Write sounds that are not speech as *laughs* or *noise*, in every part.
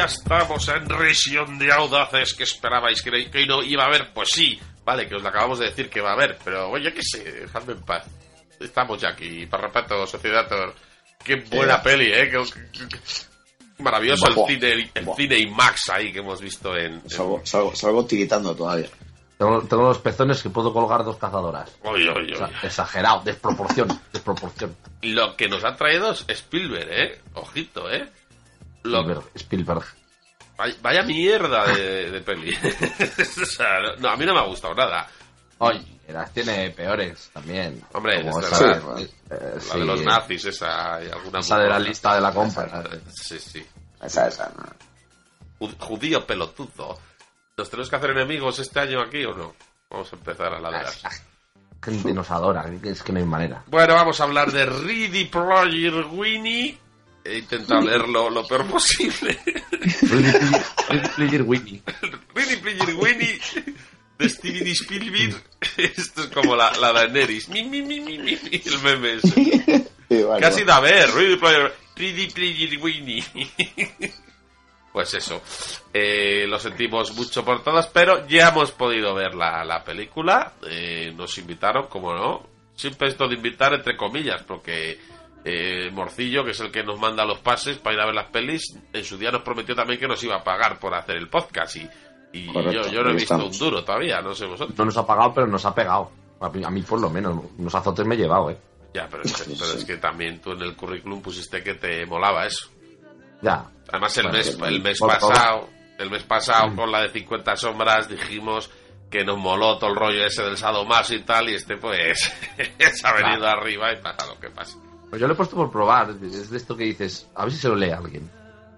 Ya estamos en Risión de Audaces que esperabais que, que no iba a haber. Pues sí, vale, que os lo acabamos de decir que va a haber, pero oye, qué sé, dejadme en paz. Estamos ya aquí, Parrapato, Sociedad. Qué buena peli, ¿eh? Maravilloso el cine, el buah. cine IMAX ahí que hemos visto en... en- Salgo, salgo, salgo tiritando todavía. Tengo, tengo los pezones que puedo colgar dos cazadoras. Oy, oy, O sea, oy. exagerado, desproporción, desproporción. Lo que nos ha traído es Spielberg, ¿eh? Ojito, ¿eh? Spielberg, Spielberg. Vaya, vaya mierda de, de peli. *laughs* o sea, no, a mí no me ha gustado nada. Oye, las tiene peores también. Hombre, Como es esa, verdad. eh, La sí, de los nazis, esa y alguna Esa de la lista de la compra. Sí, sí. Esa, esa. Judío pelotudo. ¿Nos tenemos que hacer enemigos este año aquí o no? Vamos a empezar a ladrar. Gente nos adora, es que no hay manera. Bueno, vamos a hablar de Ready Player Winnie. He intentado leerlo lo peor posible. Player Winnie. Ready Player Winnie de Steven Spielberg. Esto es como la, la Daenerys. Mi, mi, mi, mi, mi, el meme ese. Sí, vale, ¿Qué has vale. ido a ver? Ready Player, Ready Player Winnie. Pues eso, eh, lo sentimos mucho por todas, pero ya hemos podido ver la, la película. eh, nos invitaron, como no. Siempre esto de invitar entre comillas, porque eh, Morcillo, que es el que nos manda los pases para ir a ver las pelis, en su día nos prometió también que nos iba a pagar por hacer el podcast. Y, y Correcto, yo, yo no he visto estamos. un duro todavía, no sé vosotros. No nos ha pagado, pero nos ha pegado. A mí, por lo menos. Unos azotes me he llevado, eh. Ya, pero es, que, pero es que también tú en el currículum pusiste que te molaba eso. Ya. Además el Bueno, mes, el mes pasado, el mes pasado Mm. con la de 50 sombras dijimos que nos moló todo el rollo ese del sadomaso y tal y este pues *laughs* se ha venido arriba y pasa lo que pasa. Pues yo lo he puesto por probar. Es de esto que dices, a ver si se lo lee alguien.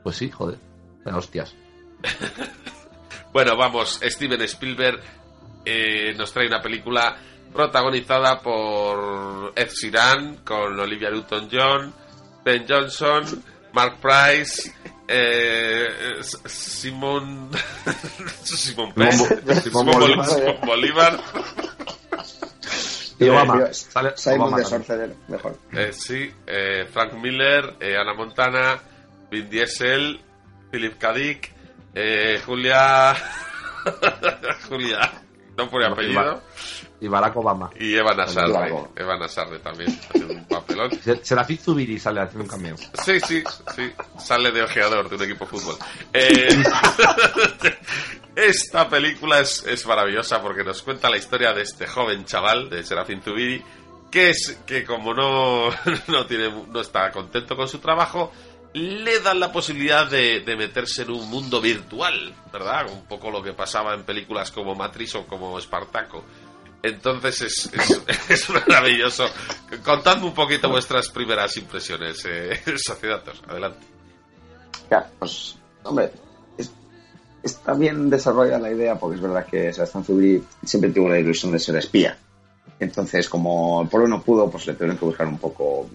Pues sí, joder. La hostias. *laughs* Bueno, vamos, Steven Spielberg eh, nos trae una película protagonizada por Ed Sheeran con Olivia Newton-John, Ben Johnson, Mark Price, eh, S- *laughs* Simón Simón Pérez, Simón Simón Bolívar. Simón Bolívar. Y Obama. Sale Simon Obama de también. Sorcerer, mejor. Eh, sí, eh, Frank Miller, eh, Ana Montana, Vin Diesel, Philip K. Dick, eh, Julia. *laughs* Julia, no pone apellido. Y Barack Obama. Y Eva Nasarre. Claro. Eva Nasarre también, haciendo un papelón. *laughs* Se- Serafín Zubiri sale haciendo un cameo. Sí, sí, sí. Sale de ojeador de un equipo de fútbol. *laughs* Eh, esta película es, es maravillosa porque nos cuenta la historia de este joven chaval, de Serafín Zubiri, que es que como no, *laughs* no, tiene, no está contento con su trabajo, le dan la posibilidad de, de meterse en un mundo virtual, ¿verdad? Un poco lo que pasaba en películas como Matrix o como Espartaco. Entonces es, es, *laughs* maravilloso. Contadme un poquito vuestras primeras impresiones, eh, *laughs* Sociedatos. Adelante. Ya, pues, hombre, está bien desarrollada la idea porque es verdad que Sebastián Zubiri siempre tuvo la ilusión de ser espía. Entonces, como el pueblo no pudo, pues le tuvieron que buscar un poco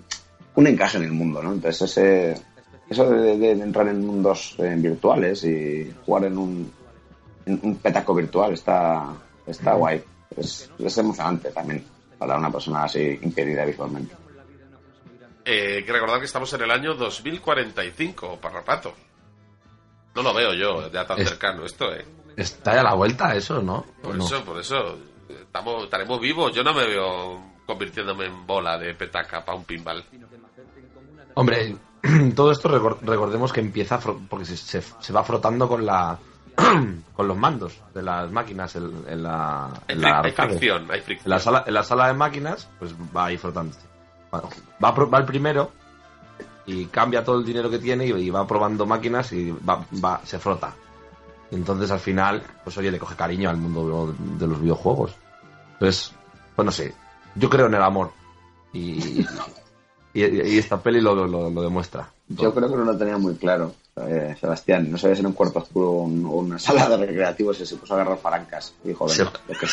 un encaje en el mundo, ¿no? Entonces, ese, eso de, de entrar en mundos eh, virtuales y jugar en un, en un petaco virtual está, está guay. Es, es emocionante también para una persona así impedida visualmente. Eh, que recordar que estamos en el año 2045, Parrapato. No lo veo yo ya tan Es- cercano esto, ¿eh? Está ya a la vuelta eso, ¿no? Por No. eso, por eso. Estamos, estaremos vivos. Yo no me veo convirtiéndome en bola de petaca para un pinball. Hombre, *clears throat* todo esto recor- recordemos que empieza porque se, se- se va frotando con la *clears throat* con los mandos de las máquinas en, en la, en la hay arcade. fricción, hay En la sala, en la sala de máquinas, pues va ahí frotándose. Bueno, va, va el primero y cambia todo el dinero que tiene y, va probando máquinas y va, va- se frota. Entonces al final, pues oye, le coge cariño al mundo de los videojuegos. Entonces, pues no sé, yo creo en el amor. Y, y, y esta peli lo, lo, lo demuestra. Yo creo que no lo tenía muy claro, eh, Sebastián. No sabía si en un cuarto oscuro o un- una sala de recreativos y se puso a agarrar palancas. Dijo, que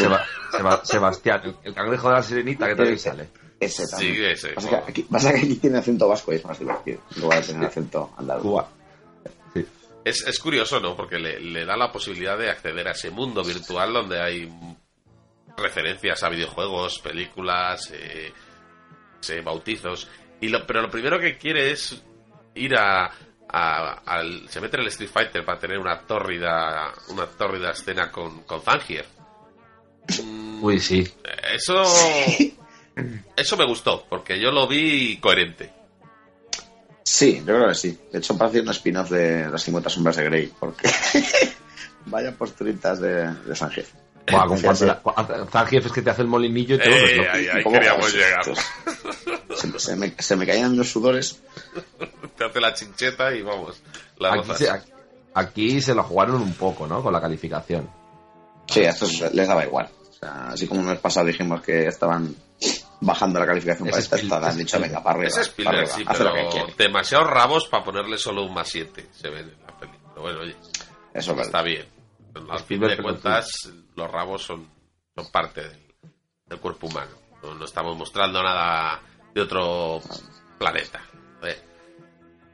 Sebastián, el, el cangrejo de la sirenita que también sale. Ese también. Sí, ese. Pasa que aquí, pasa que aquí tiene acento vasco y es más divertido. En lugar de tener acento andaluz. Cuba. Sí. Es, es curioso, ¿no? Porque le, le da la posibilidad de acceder a ese mundo virtual donde hay referencias a videojuegos, películas, eh, sí, bautizos. Y lo, pero lo primero que quiere es ir a, a- al, se mete en el Street Fighter para tener una tórrida, una tórrida escena con, con Zangief. Mm, Uy, sí. Eso, eso me gustó, porque yo lo vi coherente. Sí, yo creo que sí. De hecho, parece un spin-off de las 50 sombras de Grey. Porque *laughs* vaya posturitas de, de. Buah, con cuatro- cua- Zangief es que te hace el molinillo y te Eh, vuelves loco. ahí, ahí ¿Cómo queríamos vas? llegar. *laughs* Se, se me, se me caían los sudores. Te hace la chincheta y vamos. La Aquí se, aquí se lo jugaron un poco, ¿no? Con la calificación. Sí, a estos les daba igual. O sea, así como el mes pasado dijimos que estaban bajando la calificación Es para esta, han dicho, venga, para arriba. Es para Spielberg, arriba, sí, haz lo que pero quieres. demasiado rabos para ponerle solo un más 7. Se ve en la. Pero bueno, oye, Eso es está verdad. bien. Al fin de cuentas, los rabos son, son parte del, del cuerpo humano. No, no estamos mostrando nada de otro planeta. Eh,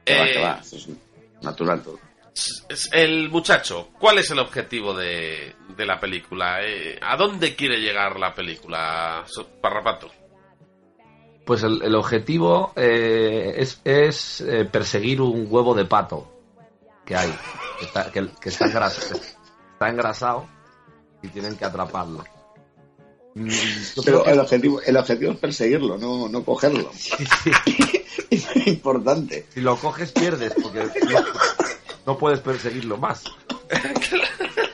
Que va, eh, que va, eso es natural todo. es- el muchacho, ¿cuál es el objetivo de, de la película? Eh, ¿A dónde quiere llegar la película, Parrapato? Pues el, el objetivo eh, es, es, eh, perseguir un huevo de pato que hay, que está, que, que está, engras- está engrasado y tienen que atraparlo. Mm, Pero el objetivo, el objetivo es perseguirlo, no, no cogerlo. *laughs* sí, sí. *laughs* es muy importante. si lo coges pierdes porque no, no puedes perseguirlo más. *laughs*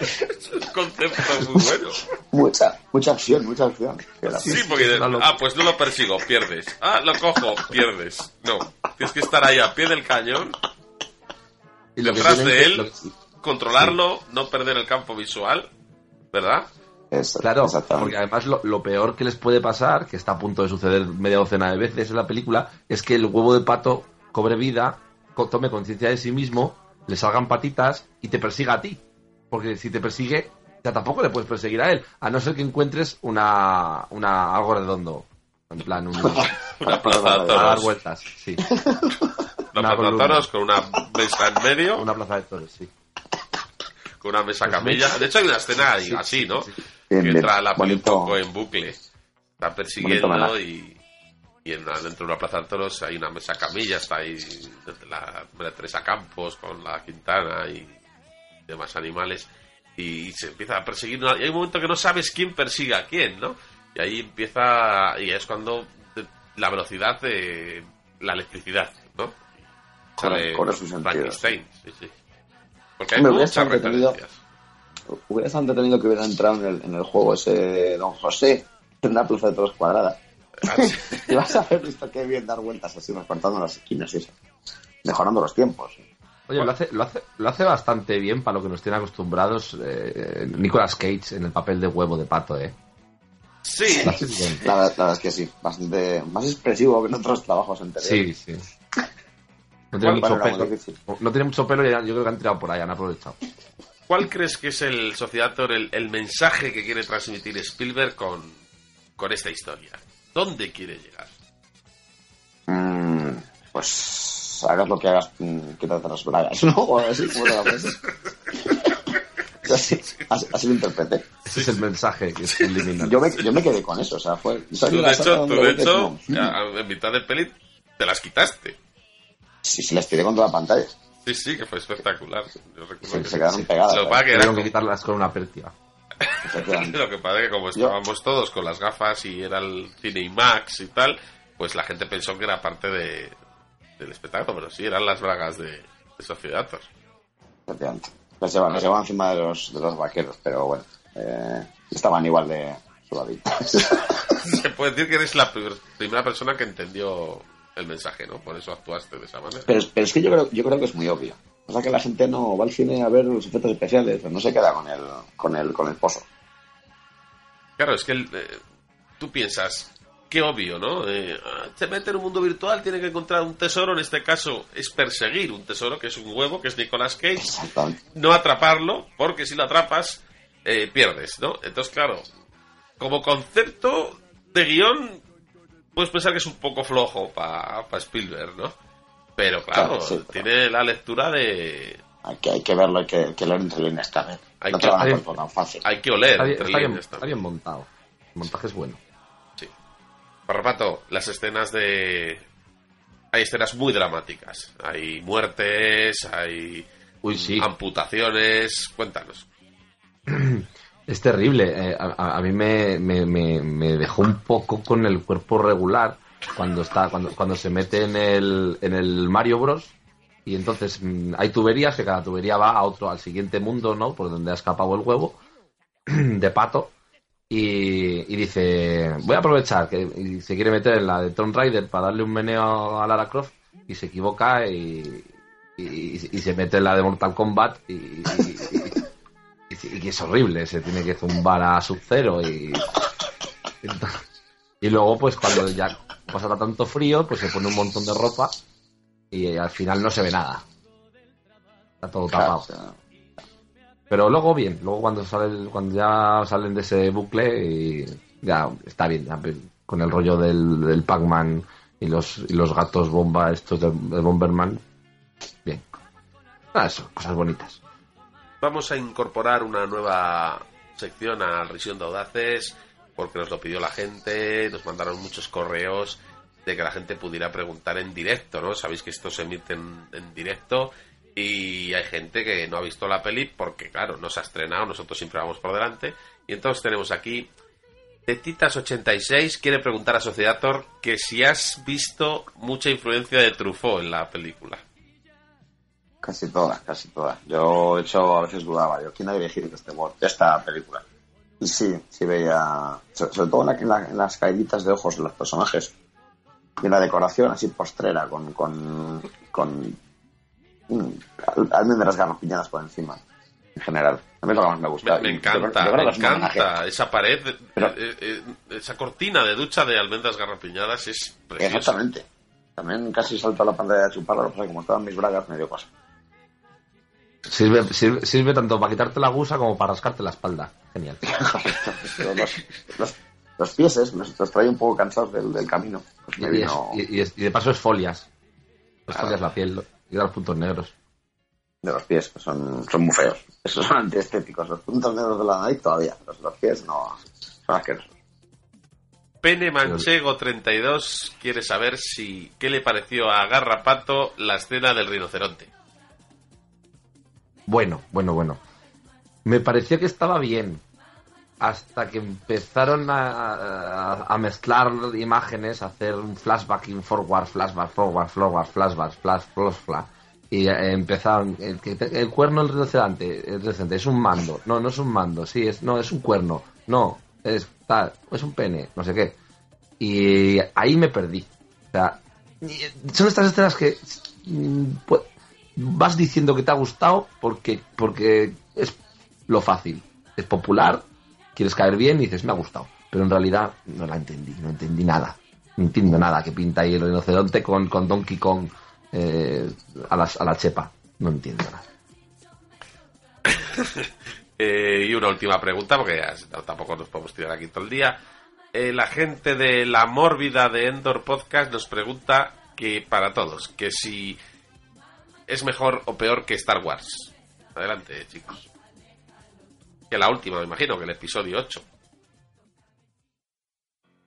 Es un concepto muy bueno. Mucha, mucha acción, mucha acción. Sí, porque ah, pues no lo persigo, pierdes. Ah, lo cojo, pierdes. No, tienes que estar ahí a pie del cañón, Y detrás de él, lo- controlarlo, no perder el campo visual, ¿verdad? Eso, Claro, porque además lo, lo peor que les puede pasar, que está a punto de suceder media docena de veces en la película, es que el huevo de pato cobre vida, tome conciencia de sí mismo, le salgan patitas y te persiga a ti. Porque si te persigue, ya tampoco le puedes perseguir a él, a no ser que encuentres una, una algo redondo. En plan, un, *laughs* Una plaza de a dar toros. vueltas, sí. *laughs* Una una plaza de toros con una mesa en medio, Una plaza de toros, sí. con una mesa Pues camilla. me- De hecho, hay una escena ahí, Sí, así, ¿no? sí, sí. Que entra la peli un poco en bucle. Está persiguiendo y, y en dentro de una plaza de toros hay una mesa camilla, está ahí la, la Teresa Campos con la Quintana y demás animales. Y se empieza a perseguir. Y hay un momento que no sabes quién persigue a quién, ¿no? Y ahí empieza. Y es cuando la velocidad de la electricidad, ¿no? Corre sus sentidos. Frankenstein, sí, sí. Porque hay Hombre, muchas estado entretenido. referencias. Que hubiera entrado en el, en el juego ese Don José en una plaza de toros cuadrada. Ah. *laughs* Y vas a haber visto que bien dar vueltas así, recortando las esquinas y eso. Mejorando los tiempos. Oye, lo hace, lo, hace, lo hace bastante bien para lo que nos tiene acostumbrados eh, Nicolas Cage en el papel de huevo de pato, ¿eh? Sí. *laughs* La, verdad- la verdad es que sí, bastante más expresivo que en otros trabajos anteriores. Sí, sí. No tiene, mucho muy pelo, no tiene mucho pelo y yo creo que han tirado por ahí, han aprovechado. ¿Cuál crees que es el Sociedator, el, el mensaje que quiere transmitir Spielberg con, con esta historia? ¿Dónde quiere llegar? Mm, pues hagas lo que hagas, mm, quítate las bragas, ¿no? *laughs* O así, como te la pones. *laughs* así, así, así lo interpreté. Ese es el mensaje que es subliminal. Yo me, yo me quedé con eso, o sea, fue... Tú, ¿sabes de la hecho, tú, hecho No. en mitad del peli te las quitaste. Sí, sí, las tiré contra la pantalla. Sí, sí, que fue espectacular. Yo recuerdo Se, que se quedaron sí. pegadas. Lo que pasa que era Tuvieron que como- quitarlas con una pértiga. *laughs* Lo que pasa es que como estábamos todos con las gafas y era el cine IMAX y tal, pues la gente pensó que era parte de, del espectáculo, pero sí, eran las bragas de, de Sociedator. efectivamente. Las llevan, las llevan encima de los, de los vaqueros, pero bueno, eh, estaban igual de sudaditos. *laughs* Se puede decir que eres la primer- primera persona que entendió el mensaje, ¿no? Por eso actuaste de esa manera. pero, pero es que yo creo, yo creo que es muy obvio. Pasa que la gente no va al cine a ver los efectos especiales, no se queda con el, con el, con el pozo. Claro, es que el, eh, tú piensas, qué obvio, ¿no? Eh, ah, se mete en un mundo virtual, tiene que encontrar un tesoro, en este caso es perseguir un tesoro, que es un huevo, que es Nicolas Cage, no atraparlo, porque si lo atrapas, eh, pierdes, ¿no? Entonces, claro, como concepto de guion, puedes pensar que es un poco flojo para Spielberg, ¿no? Pero claro, Claro, sí, pero- tiene la lectura de... Hay que, hay que verlo, hay que, hay que leer entre líneas también. Hay no que- hay- tan fácil. Hay que oler Está bien, entre está bien montado. El montaje es bueno. Parrapato, las escenas de... Hay escenas muy dramáticas. Hay muertes, hay Uy, sí. amputaciones. Cuéntanos. Es terrible. eh, a, a- a mí me, me- me- me dejó un poco con el cuerpo regular cuando está cuando, cuando se mete en el, en el Mario Bros. Y entonces mm, hay tuberías que cada tubería va a otro, al siguiente mundo, ¿no? Por donde ha escapado el huevo *clears throat* de pato. Y, y dice, voy a aprovechar que y se quiere meter en la de Tomb Raider para darle un meneo a Lara Croft y se equivoca y, y- y se mete en la de Mortal Kombat y, que es horrible, se tiene que zumbar a Sub-Zero y, y luego pues cuando ya pasa tanto frío pues se pone un montón de ropa y al final no se ve nada. Está todo Claro, tapado. Pero luego bien, luego cuando sale cuando ya salen de ese bucle y ya está bien, ya ve- con el rollo del, del Pac-Man y los, y los gatos bomba estos de, de Bomberman. Bien. Ah, eso, cosas bonitas. Vamos a incorporar una nueva sección a Risión de Audaces porque nos lo pidió la gente, nos mandaron muchos correos de que la gente pudiera preguntar en directo, ¿no? Sabéis que esto se emite en, en directo y hay gente que no ha visto la peli porque, claro, no se ha estrenado, nosotros siempre vamos por delante. Y entonces tenemos aquí Tetitas86 quiere preguntar a Sociedator que si has visto mucha influencia de Truffaut en la película. Casi todas, casi todas. Yo, de hecho, a veces dudaba. Yo, ¿quién ha dirigido este, esta película? Y sí, sí veía, so- sobre todo en, la- en la- en las caíditas de ojos de los personajes. Y en la decoración así postrera, con, con mm, al- almendras garrapiñadas por encima, en general. A mí es lo que más me gusta. Me, me Y yo creo- yo encanta, me encanta. Esa pared, eh, Pero- eh, eh, esa cortina de ducha de almendras garrapiñadas es preciosa. Exactamente. También casi salto a la pantalla de chuparlo, o sea, como estaban mis bragas, me dio cosa. Sirve, sirve, sirve tanto para quitarte la gusa como para rascarte la espalda. Genial. *laughs* Los, los, los pieses los, los traía un poco cansados del, del camino. Pues Y, me y es- vino y- y es- y de paso es folias. Es Claro. folias la piel y da los puntos negros. de los pies, que son, son muy feos. Esos son antiestéticos. Los puntos negros de la nariz todavía. Los, los pies no. Son asquerosos. Pene Manchego 32 quiere saber si qué le pareció a Garrapato la escena del rinoceronte. Bueno, bueno, bueno. Me pareció que estaba bien. Hasta que empezaron a, a- a mezclar imágenes, a hacer un flashback, in forward, flashback, forward, forward, flashback, flash, flash, flash. Y eh, empezaron. El, el cuerno rinoceronte, el rinoceronte es un mando. No, no es un mando. Sí, es, no, es un cuerno. No, es tal. Es un pene. No sé qué. Y ahí me perdí. O sea, son estas escenas que mm, pues, vas diciendo que te ha gustado porque, porque es lo fácil. Es popular, quieres caer bien y dices, me ha gustado. Pero en realidad no la entendí, no entendí nada. No entiendo nada que pinta ahí el rinoceronte con, con Donkey Kong eh, a, las- a la chepa. No entiendo nada. *laughs* Eh, y una última pregunta, porque ya tampoco nos podemos tirar aquí todo el día. Eh, la gente de la mórbida de Endor Podcast nos pregunta que para todos, que si es mejor o peor que Star Wars. Adelante, chicos. Que la última, me imagino, que el episodio 8.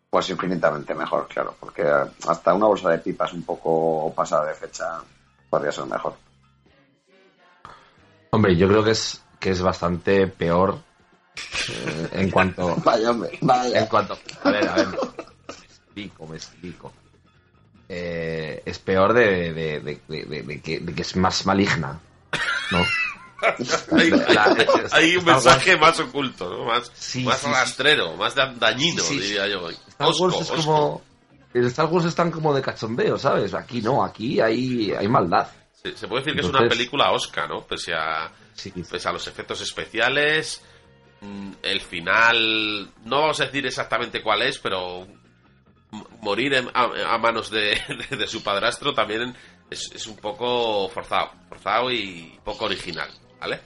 Pues infinitamente mejor, claro. Porque hasta una bolsa de pipas un poco pasada de fecha podría ser mejor. Hombre, yo creo que es, que es bastante peor eh, en cuanto... *laughs* Vaya, hombre, vaya. En cuanto. A ver, a ver. Me explico, me explico. Eh, es peor de, de, de- de- de- de que, de que es más maligna. ¿No? Hay, *laughs* La- hay- hay un Wars- mensaje más oculto, ¿no? Más, Sí, más sí, sí. rastrero, más da- dañino, Sí, sí. diría yo. Star Osco, Wars es osco. como. En Star Wars están como de cachondeo, ¿sabes? Aquí no, aquí hay, hay maldad. Se, puede decir que es una película Oscar, ¿no? Pese a, pese a los efectos especiales, mm, el final, no vamos a decir exactamente cuál es, pero morir en- a, a manos de, *laughs* de- de su padrastro también es, es un poco forzado, forzado y poco original, ¿vale?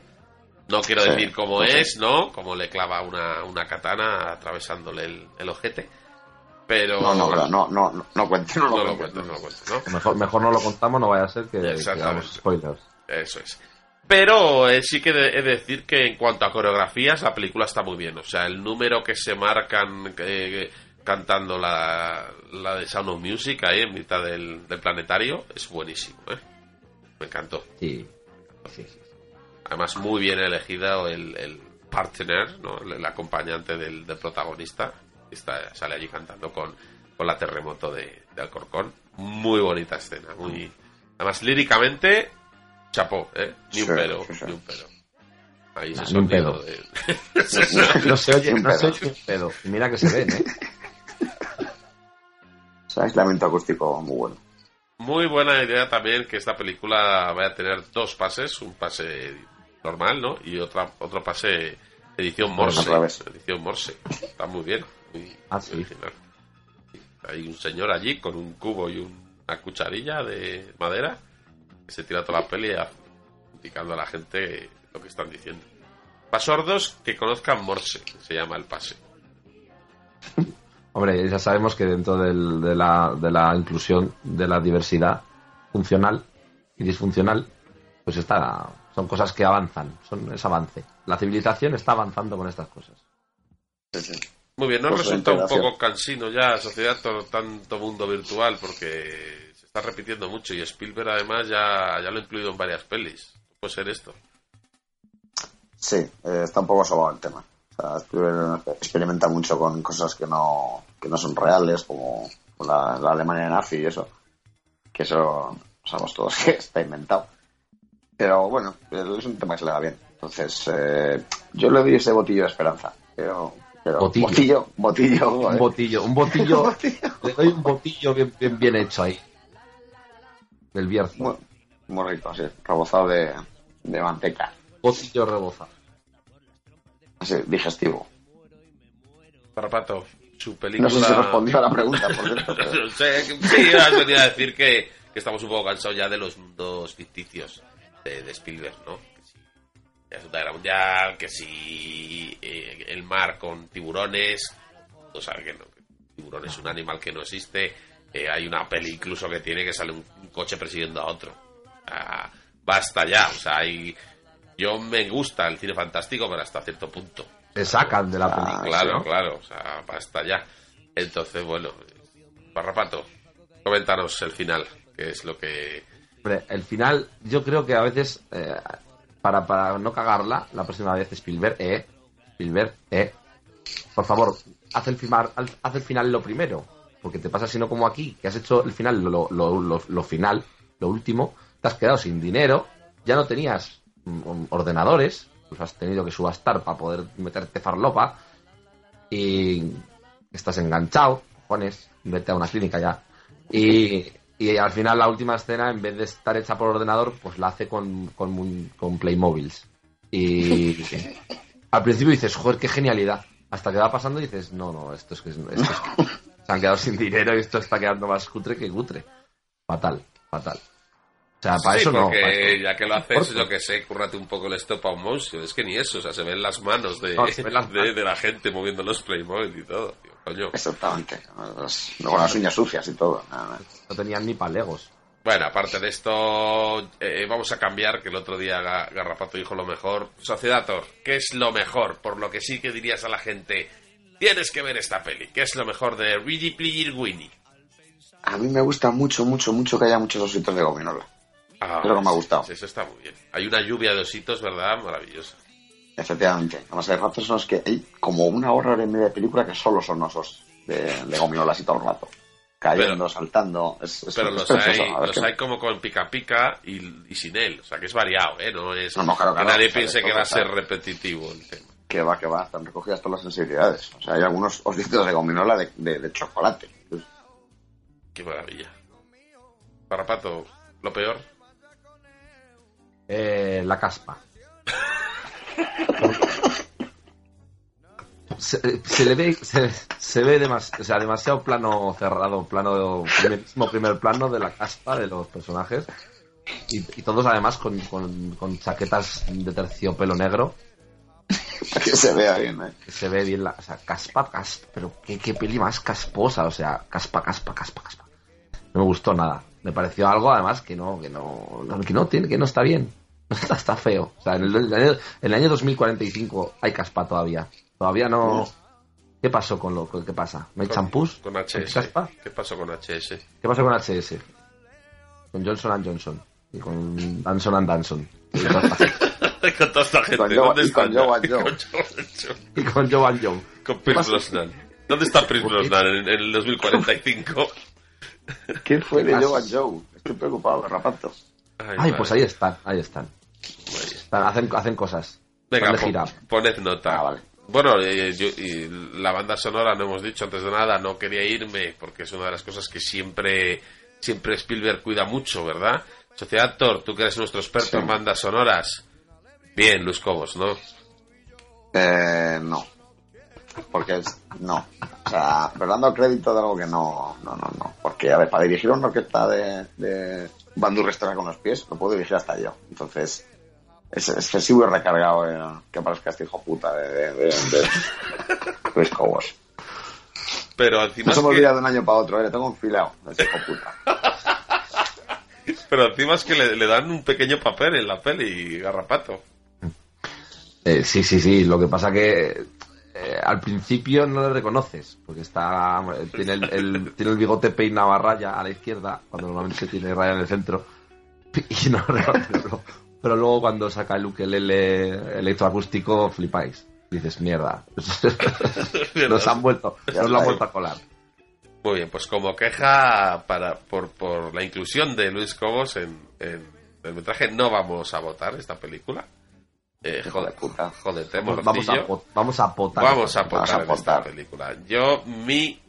No quiero Sí, decir cómo sí. es, ¿no? Como le clava una, una katana atravesándole el, el ojete, pero... No, no, no, no, no, no cuentes, no, no lo cuento, no lo cuento, ¿no? Mejor, mejor no lo contamos, no vaya a ser que, que hagamos spoilers. Eso es. Pero eh, sí que de- he de decir que en cuanto a coreografías, la película está muy bien. O sea, el número que se marcan eh, cantando la, la de Sound of Music ahí en mitad del, del planetario es buenísimo. ¿eh? Me encantó. Sí. Sí, sí. Además, muy bien elegido el, el partner, ¿no? el, el acompañante del, del protagonista. Está, sale allí cantando con, con la terremoto de, de Alcorcón. Muy bonita escena. Muy... Además, líricamente, chapó, ¿eh? Ni un Sí, pero, sí, sí. ni un pero. Ahí Nah, se ni un pedo. de- *laughs* No se oye, Un no se pedo. oye un pedo. Y mira que se ven, ¿eh? *laughs* O sea, aislamiento acústico muy bueno. Muy buena idea también que esta película vaya a tener dos pases, un pase normal, ¿no? Y otra otro pase edición Morse. Edición Morse. Está muy bien, muy Ah, sí. original. Hay un señor allí con un cubo y una cucharilla de madera que se tira toda la peli indicando a la gente lo que están diciendo. Para sordos que conozcan Morse, se llama el pase. Hombre, ya sabemos que dentro del- de, la, de la inclusión de la diversidad funcional y disfuncional, pues está, son cosas que avanzan, son, es avance. La civilización está avanzando con estas cosas. Sí, sí. Muy bien, ¿no Pues resulta un poco cansino ya sociedad todo, tanto mundo virtual? Porque se está repitiendo mucho y Spielberg además ya, ya lo ha incluido en varias pelis. Puede ser esto. Sí, eh, está un poco sobado el tema. O sea, Spielberg experimenta mucho con cosas que no, que no son reales, como la, la Alemania nazi y eso. Que eso sabemos todos *laughs* que está inventado. Pero bueno, es un tema que se le da bien. Entonces, eh, yo le doy ese botillo de esperanza. Pero, pero Botillo. botillo, botillo, Un botillo, un botillo, *laughs* Botillo. le doy un botillo bien, bien, bien hecho ahí. Del Bierzo. Muy, muy rico, sí, rebozado de, de manteca. Botillo rebozado. Así, digestivo. Parapato, su película... No sé si respondió a la pregunta, por cierto. pero- *laughs* sí, has venido a decir que, que estamos un poco cansados ya de los mundos ficticios de, de Spielberg, ¿no? Que si la Segunda Guerra Mundial, que si eh, el mar con tiburones, no sabe que no, tiburón es un animal que no existe, eh, hay una peli incluso que tiene que sale un, un coche persiguiendo a otro. Ah, basta ya, o sea, hay... Yo me gusta el cine fantástico, pero hasta cierto punto. Se sacan de la Ah, película. Claro, ¿no? claro, o sea, basta ya. Entonces, bueno, Parrapato, coméntanos el final, que es lo que... El final, yo creo que a veces, eh, para, para no cagarla, la próxima vez Spielberg, eh, Spielberg, eh, por favor, haz el, final, haz el final lo primero, porque te pasa sino como aquí, que has hecho el final, lo, lo, lo, lo final, lo último, te has quedado sin dinero, ya no tenías mm, ordenadores, pues has tenido que subastar para poder meterte farlopa, y estás enganchado, cojones, vete a una clínica ya. Y, y al final la última escena, en vez de estar hecha por ordenador, pues la hace con, con, un- con Playmobiles. Y *laughs* al principio dices, joder, qué genialidad. Hasta que va pasando y dices, no, no, esto es que, esto es *laughs* que se han quedado sin dinero y esto está quedando más cutre que cutre. Fatal, fatal. O sea, para sí, eso no. para ya que lo haces, yo que sé, cúrrate un poco el stop on motion. Es que ni eso, o sea, se ven las manos de, No, se ven las *laughs* de, manos. de la gente moviendo los Playmobil y todo. Tío, coño. Exactamente. Luego las uñas sucias y todo. Nada. No tenían ni palegos. Bueno, aparte de esto, eh, vamos a cambiar, que el otro día Ga- Garrapato dijo lo mejor. Sociedator, ¿qué es lo mejor? Por lo que sí que dirías a la gente, tienes que ver esta peli. ¿Qué es lo mejor de Ready Player Winnie? A mí me gusta mucho, mucho, mucho que haya muchos ositos de gominola. Ah, Es lo que me ha gustado. Eso está muy bien. Hay una lluvia de ositos, ¿verdad? Maravillosa. Efectivamente. Además hay ratos en los que hay como una hora, hora y media de película que solo son osos de, de gominolas y todo el rato. Cayendo, Pero- saltando. Es, es- Pero *laughs* es los hay, A ver los qué- hay como con pica pica y, y sin él. O sea, que es variado, ¿eh? No es... No, no, claro, que claro, nadie claro, piense que va a ser repetitivo el tema. Que va, que va. Están recogidas todas las sensibilidades. O sea, hay algunos ositos de gominola de, de- de chocolate. Qué maravilla. Parrapato, lo peor. Eh, la caspa. Se, se le ve, se, se ve demas- o sea, demasiado plano cerrado, plano primerísimo primer plano de la caspa de los personajes. Y, y todos además con, con, con chaquetas de terciopelo negro. que se vea bien, ¿eh? que se ve bien la, o sea, caspa, caspa, pero qué, qué peli más casposa, o sea, caspa, caspa, caspa, caspa. No me gustó nada. Me pareció algo además que no, que no, que no tiene, que no está bien. *laughs* Está, está feo. O sea, en el, en el año, en el año 2045 hay caspa todavía. Todavía no. ¿Qué pasó con lo con- qué pasa? ¿No hay Con- champús? Con ¿Hay HS. caspa? ¿Qué pasó con HS? ¿Qué pasó con HS? Con Johnson Johnson. Y con Danson and Danson. Y con toda esta gente. *laughs* Con Joe- ¿Dónde y con? Joe and *laughs* and y con Joe and Joe. Con ¿Qué Pierce? Brosnan. ¿Dónde está Pierce. Brosnan en, en el 2045? ¿Qué fue de? Joe a Joe? Estoy preocupado, Rapato. Ay, madre. pues ahí están, ahí están. Hacen, hacen cosas. Venga, pon- poned nota. Ah, vale. Bueno, eh, yo- y la banda sonora, no hemos dicho antes de nada, no quería irme, porque es una de las cosas que siempre, siempre Spielberg cuida mucho, ¿verdad? Sociedad Thor, tú que eres nuestro experto Sí. en bandas sonoras. Bien, Luis Cobos, ¿no? Eh, no. Porque es, no. O sea, pero dando crédito de algo que no, no, no, no. Porque, a ver, para dirigir una orquesta de, de bandurrestora con los pies, lo puedo dirigir hasta yo. Entonces, es excesivo y recargado eh, que parezca este hijo puta de, de, de, de Cobos. Pero encima, Nos es hemos que, olvidado de un año para otro, eh, le tengo un filao ese hijo puta. *laughs* pero encima es que le, le dan un pequeño papel en la peli, Garrapato. Eh, sí, sí, sí. Lo que pasa que eh, al principio no le reconoces, porque está tiene el, el- tiene el bigote peinado a raya a la izquierda, cuando normalmente tiene raya en el centro. *laughs* Y no lo reconoces, pero, luego cuando saca el ukelele electroacústico flipáis. Dices, mierda. *laughs* Nos han vuelto, Ya nos lo han vuelto a colar. Muy bien, pues como queja para, por, por la inclusión de Luis Cobos en, en el metraje, no vamos a votar esta película. Eh, joder, jódete, Vamos, vamos a, vamos a potar. Vamos a Vamos a aportar en esta película. Yo, mi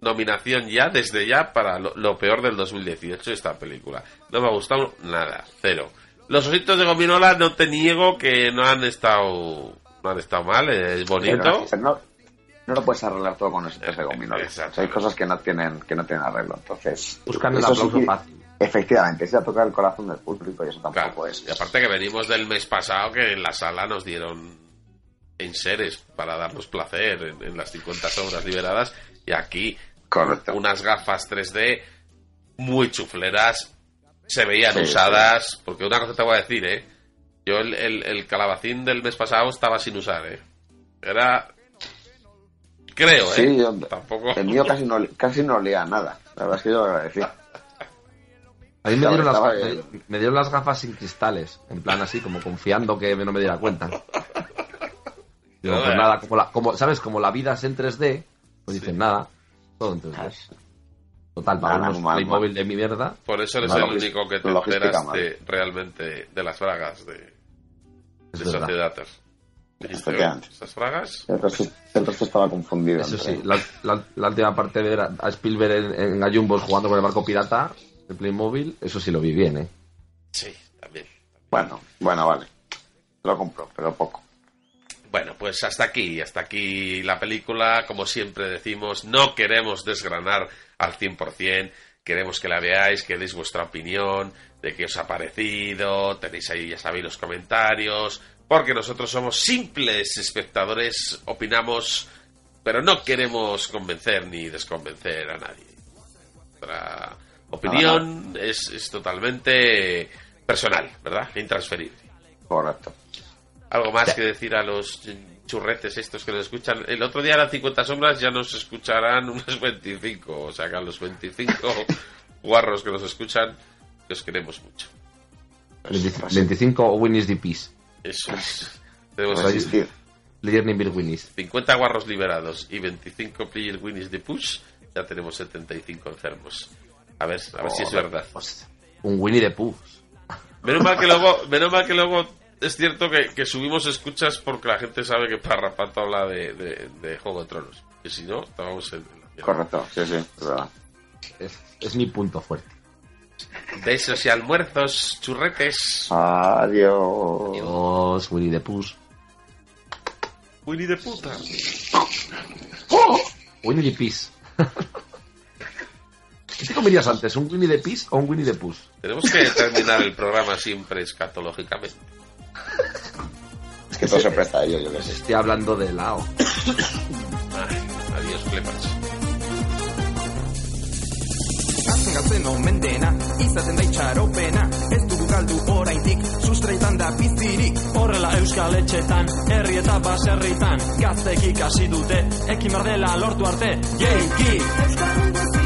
nominación ya, desde ya, para lo, lo peor del 2018, esta película. No me ha gustado nada, cero. Los ositos de gominola no te niego que no han estado, no han estado mal, es bonito. No, no lo puedes arreglar todo con ositos de gominola. Sea, hay cosas que no tienen, que no tienen arreglo. Entonces, Buscando el sí aplauso fácil. Efectivamente, es a tocar el corazón del público y eso tampoco Claro, es. y aparte que venimos del mes pasado que en la sala nos dieron enseres para darnos placer en, en las 50 obras liberadas y aquí Correcto. unas gafas 3D muy chufleras se veían Sí, usadas porque una cosa te voy a decir eh yo el, el, el calabacín del mes pasado estaba sin usar eh era creo eh Sí, yo- tampoco El mío casi no, casi no olía nada. La verdad es que yo lo agradecí. A mí me dieron, las, me dieron las gafas sin cristales, en plan así, como confiando que no me diera cuenta. Digo, pues nada, como, la, como ¿sabes? Como la vida es en 3D, pues dicen nada, todo en 3D. Total, para unos mal, Playmobil de mi mierda. por eso eres el único que te enteras de, realmente de las bragas de, de. Sociedad. ¿Esas fragas? El resto, el resto estaba confundido. Eso entre- sí, la, la- la última parte de ver a, Spielberg en, en Gallumbos jugando con el barco pirata, el Playmobil, eso sí lo vi bien, ¿eh? Sí, también. Bueno, bueno, vale. Lo compro, pero poco. Bueno, pues hasta aquí, hasta aquí la película. Como siempre decimos, no queremos desgranar al 100%. Queremos que la veáis, que deis vuestra opinión de qué os ha parecido. Tenéis ahí, ya sabéis, los comentarios. Porque nosotros somos simples espectadores, opinamos, pero no queremos convencer ni desconvencer a nadie. Nuestra opinión es, es totalmente personal, ¿verdad? Intransferible. Correcto. ¿Algo más que decir a los churretes estos que nos escuchan? El otro día eran 50 sombras, ya nos escucharán unos 25. O sea que a los 25 *laughs* guarros que nos escuchan, que os queremos mucho. 25, 25 Winnie's the Peace. Eso es. Tenemos Bill Winnie's. 50 guarros liberados y 25 player winnies de push, ya tenemos 75 enfermos. A ver, a ver si es verdad. Pues, un Winnie the Pooh. Menos mal que luego, menos mal que luego es cierto que, que subimos escuchas porque la gente sabe que Parrapato habla de, de, de Juego de Tronos. Que si no, estábamos en, en la mierda. Correcto, sí, sí, es verdad. Es, es mi punto fuerte. Besos y almuerzos, churretes. Adiós. Dios, Winnie the Pooh. Winnie de puta. Winnie the Peace. *laughs* ¿Qué te comerías antes, un Winnie the Peace o un Winnie the Pooh? Tenemos que terminar el programa siempre escatológicamente. Que todo se presta a ello, yo qué sé. Estoy hablando de. *coughs* Ay, adiós, Clepas. Gatzen omen dena, izaten da itxaropena Ez dugu galdu oraindik, sustreitan da bizirik Horrela euskal etxetan, herri eta baserritan Gaztek ikasi dute, ekin bardela lortu arte Yeiki! Guazen!